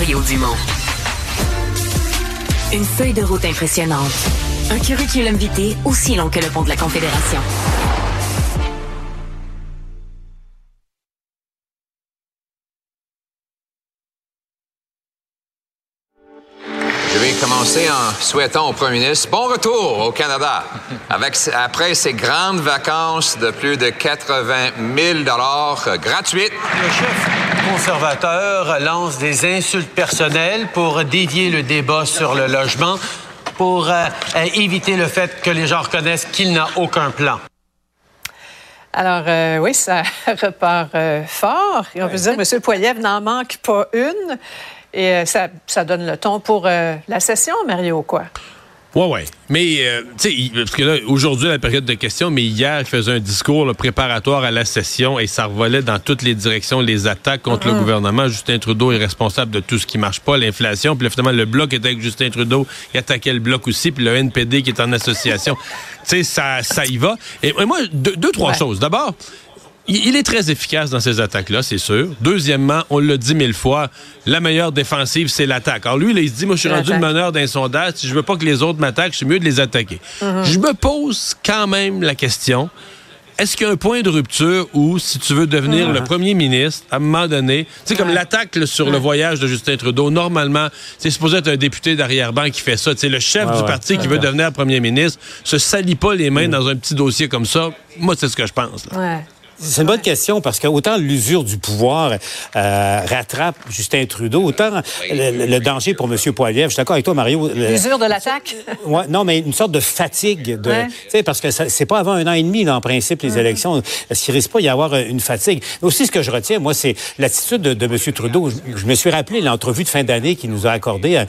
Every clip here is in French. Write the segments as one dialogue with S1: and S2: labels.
S1: Mario Dumont. Une feuille de route impressionnante. Un curriculum vitae aussi long que le pont de la Confédération.
S2: Je vais commencer en souhaitant au premier ministre bon retour au Canada. Avec, après ces grandes vacances de plus de 80 000 euh, gratuites.
S3: Le chef conservateur lance des insultes personnelles pour dévier le débat sur le logement, pour euh, éviter le fait que les gens reconnaissent qu'il n'a aucun plan.
S4: Alors, euh, oui, ça repart euh, fort. Et on peut dire, M. Poiliev n'en manque pas une. Et euh, ça, ça donne le ton pour euh, la session, Mario, quoi.
S5: Oui, oui. Mais, euh, tu sais, parce que là, aujourd'hui, la période de questions, mais hier, il faisait un discours là, préparatoire à la session et ça revolait dans toutes les directions les attaques contre le gouvernement. Justin Trudeau est responsable de tout ce qui marche pas, l'inflation. Puis là, finalement, le bloc était avec Justin Trudeau. Il attaquait le bloc aussi. Puis le NPD qui est en association. tu sais, ça, ça y va. Et, et moi, deux, deux, trois
S4: Ouais.
S5: choses. D'abord, il est très efficace dans ces attaques-là, c'est sûr. Deuxièmement, on l'a dit mille fois, la meilleure défensive, c'est l'attaque. Alors lui, là, il se dit, moi, je suis rendu le meneur d'un sondage. Si je veux pas que les autres m'attaquent, c'est mieux de les attaquer. Je me pose quand même la question. Est-ce qu'il y a un point de rupture où, si tu veux devenir le premier ministre, à un moment donné, tu sais, comme l'attaque sur le voyage de Justin Trudeau, normalement, c'est supposé être un député d'arrière-ban qui fait ça. Tu sais, le chef
S6: Ouais,
S5: du parti qui veut devenir premier ministre se salit pas les mains dans un petit dossier comme ça. Moi, c'est ce que je pense. là.
S6: C'est une bonne question parce que autant l'usure du pouvoir euh, rattrape Justin Trudeau, autant le, le- danger pour M. Poiliev. Je suis d'accord avec toi, Mario.
S4: L'usure de l'attaque?
S6: Ouais, non, mais une sorte de fatigue. De,
S4: Ouais.
S6: Parce que c'est pas avant un an et demi, là, en principe, les élections. Est-ce qu'il risque pas d'y avoir euh, une fatigue? Mais aussi, ce que je retiens, moi, c'est l'attitude de, de M. Trudeau. Je, je me suis rappelé l'entrevue de fin d'année qu'il nous a accordée euh,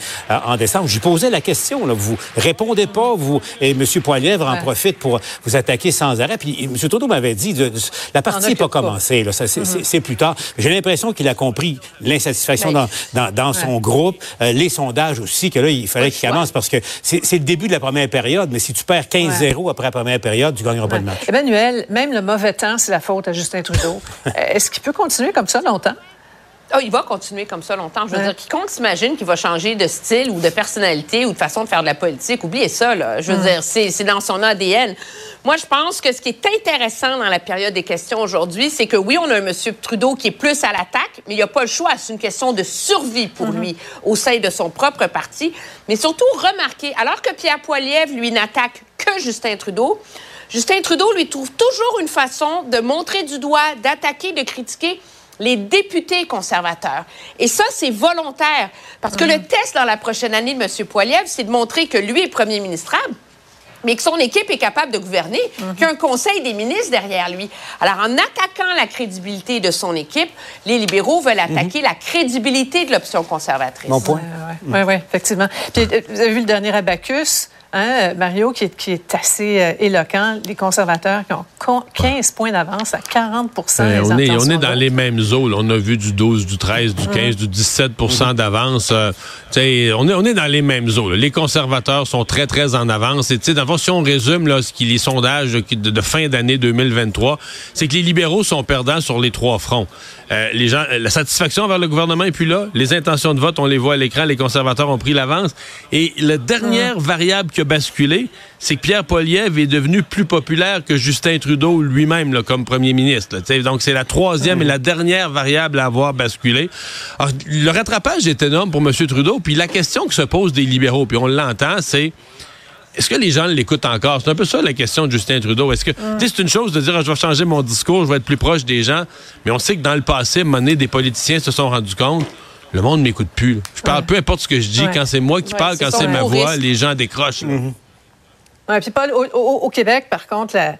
S6: en décembre. Je lui posais la question. Là, vous répondez pas, vous et M. Poilièvre en profite pour vous attaquer sans arrêt. Puis M. Trudeau m'avait dit, de- de- la partie n'est pas
S4: pas.
S6: commencée. Là, ça, c'est, plus tard. J'ai l'impression qu'il a compris l'insatisfaction
S4: Ben,
S6: dans, dans, dans son groupe, euh, les sondages aussi, que là, il fallait qu'il commence parce que c'est, c'est le début de la première période. Mais si tu perds 15-0 après la première période, tu gagneras pas de match.
S4: Emmanuel, même le mauvais temps, c'est la faute à Justin Trudeau. Euh, Est-ce qu'il peut continuer comme ça longtemps?
S7: Ah, il va continuer comme ça longtemps. Je veux
S4: Ouais.
S7: dire, quiconque s'imagine qu'il va changer de style ou de personnalité ou de façon de faire de la politique, oubliez ça, là. Je veux dire, c'est dans son ADN. Moi, je pense que ce qui est intéressant dans la période des questions aujourd'hui, c'est que oui, on a un M. Trudeau qui est plus à l'attaque, mais il n'y a pas le choix. C'est une question de survie pour lui au sein de son propre parti. Mais surtout, remarquez, alors que Pierre Poilievre, lui, n'attaque que Justin Trudeau, Justin Trudeau, lui, trouve toujours une façon de montrer du doigt, d'attaquer, de critiquer les députés conservateurs. Et ça, c'est volontaire. Parce que le test dans la prochaine année de M. Poiliev, c'est de montrer que lui est premier ministrable mais que son équipe est capable de gouverner, qu'il y a un conseil des ministres derrière lui. Alors, en attaquant la crédibilité de son équipe, les libéraux veulent attaquer la crédibilité de l'option conservatrice.
S6: Mon point.
S4: Oui, oui, effectivement. Puis, euh, vous avez vu le dernier Abacus, hein, Mario, qui est, qui est assez euh, éloquent. Les conservateurs qui ont con- 15 points d'avance à 40
S5: Ben,
S4: des
S5: on, est, on est dans les mêmes eaux. là. On a vu du 12, du 13, du 15, du 17 d'avance. Euh, on, est, on est dans les mêmes eaux. là. Les conservateurs sont très, très en avance. Et fond, si on résume là, ce qui, les sondages de, de fin d'année 2023, c'est que les libéraux sont perdants sur les trois fronts. Euh, les gens, la satisfaction envers le gouvernement est plus là. Les intentions de vote, on les voit à l'écran. Les conservateurs ont pris l'avance. Et la dernière variable qui a basculé, c'est que Pierre Poilievre est devenu plus populaire que Justin Trudeau lui-même comme premier ministre. Donc, c'est la troisième et la dernière variable à avoir basculé. Le rattrapage est énorme pour M. Trudeau. Puis la question que se posent des libéraux, puis on l'entend, c'est est-ce que les gens l'écoutent encore? C'est un peu ça la question de Justin Trudeau. Est-ce que, c'est une chose de dire, Ah, je vais changer mon discours, je vais être plus proche des gens, mais on sait que dans le passé, à un des politiciens se sont rendus compte, le monde m'écoute plus. là. Je parle peu importe ce que je dis,
S4: Ouais.
S5: quand c'est moi qui
S7: Ouais,
S5: parle, quand c'est ma voix,
S7: risque.
S5: les gens décrochent.
S4: Ouais, puis Paul, au, au- au Québec, par contre, la,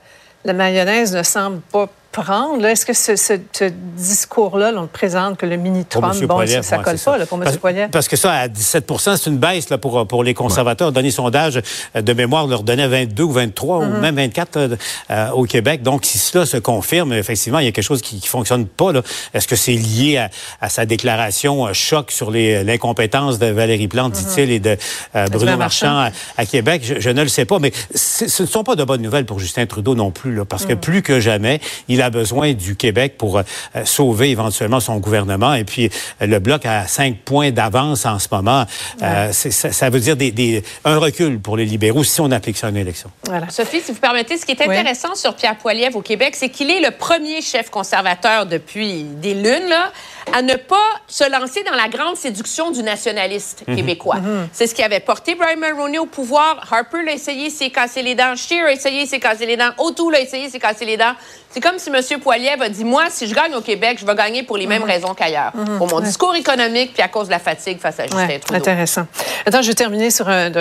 S4: la mayonnaise ne semble pas prendre. là. Est-ce que ce, ce- ce discours-là, là, on le présente que le mini-Trump, bon, ça,
S6: ouais,
S4: colle pas là, pour M.
S6: Parce, parce que ça, à 17% c'est une baisse là, pour, pour les conservateurs. Dernier sondage euh, de mémoire leur donnait 22 ou 23 ou même 24 euh, euh, au Québec. Donc, si cela se confirme, effectivement, il y a quelque chose qui ne fonctionne pas. là. Est-ce que c'est lié à, à sa déclaration euh, choc sur les- l'incompétence de Valérie Plante, dit-il, et de euh, Bruno Marchand à, à Québec? Je, je ne le sais pas, mais ce ne sont pas de bonnes nouvelles pour Justin Trudeau non plus, là, parce que plus que jamais, il il a besoin du Québec pour euh, sauver éventuellement son gouvernement. Et puis, le Bloc a cinq points d'avance en ce moment. Euh, ça, ça, veut dire des, des, un recul pour les libéraux si on applique ça à une élection.
S7: Voilà. Sophie, si vous permettez, ce qui est intéressant sur Pierre Poilievre au Québec, c'est qu'il est le premier chef conservateur depuis des lunes là, à ne pas se lancer dans la grande séduction du nationaliste mhm. québécois. Mhm. C'est ce qui avait porté Brian Mulroney au pouvoir. Harper l'a essayé, s'est cassé les dents. Scheer a essayé, s'est cassé les dents. O'Toole l'a essayé, s'est cassé les dents. C'est comme si M. Poilievre a dit Moi, si je gagne au Québec, je vais gagner pour les mêmes mhm. raisons qu'ailleurs. Pour mon discours économique puis à cause de la fatigue face à Justin Trudeau.
S4: Intéressant. Attends, je vais terminer sur un,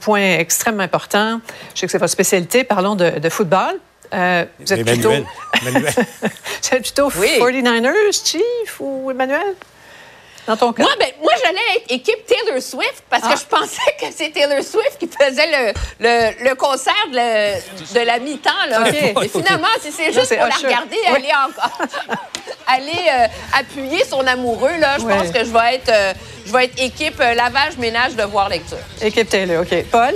S4: point extrêmement important. Je sais que c'est votre spécialité. Parlons de football.
S6: Euh, vous êtes plutôt...
S4: vous êtes plutôt 49ers, Chief ou Emmanuel? Dans ton cas?
S7: Moi, ben, moi j'allais être équipe Taylor Swift parce que ah. je pensais que c'est Taylor Swift qui faisait le, le, le concert de, de la mi-temps. Okay. Mais finalement, si c'est juste pour la regarder, aller, encore, aller euh, appuyer son amoureux, là, je pense que je vais être... Euh, je vais être équipe euh, lavage, ménage, devoir, lecture.
S4: Équipe Taylor, OK. Paul?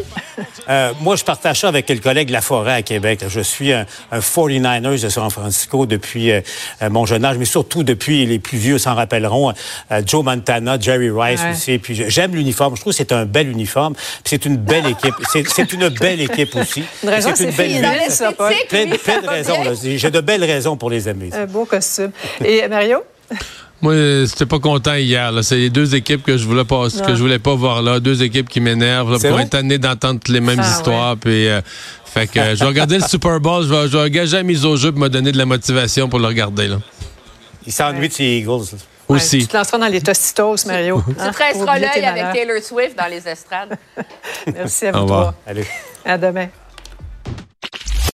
S6: Euh, moi, je partage ça avec le collègue Laforêt à Québec. Je suis un, 49ers de San Francisco depuis euh, mon jeune âge, mais surtout depuis les plus vieux s'en rappelleront. Joe Montana, Jerry Rice aussi. Puis j'aime l'uniforme. Je trouve que c'est un bel uniforme. C'est une belle équipe. C'est une belle équipe aussi.
S4: Une raison, c'est une belle Paul.
S6: Plein, de raisons. J'ai de belles raisons pour les aimer.
S4: Un beau costume. Et Mario?
S5: Moi, j'étais pas content hier. C'est les deux équipes que je voulais pas, que je voulais pas voir là. Deux équipes qui m'énervent. Pour être tanné d'entendre les mêmes ah, histoires. Puis, euh, fait que je vais regarder le Super Bowl. Je vais, je vais engager la mise au jeu pour me donner de la motivation pour le regarder. Là.
S6: Il s'ennuie les Eagles.
S5: Aussi.
S4: tu te lanceras dans les Tostitos, Mario.
S7: Tu te resteras l'œil avec Taylor Swift dans les estrades.
S4: Merci à vous trois.
S6: Allez.
S4: À demain.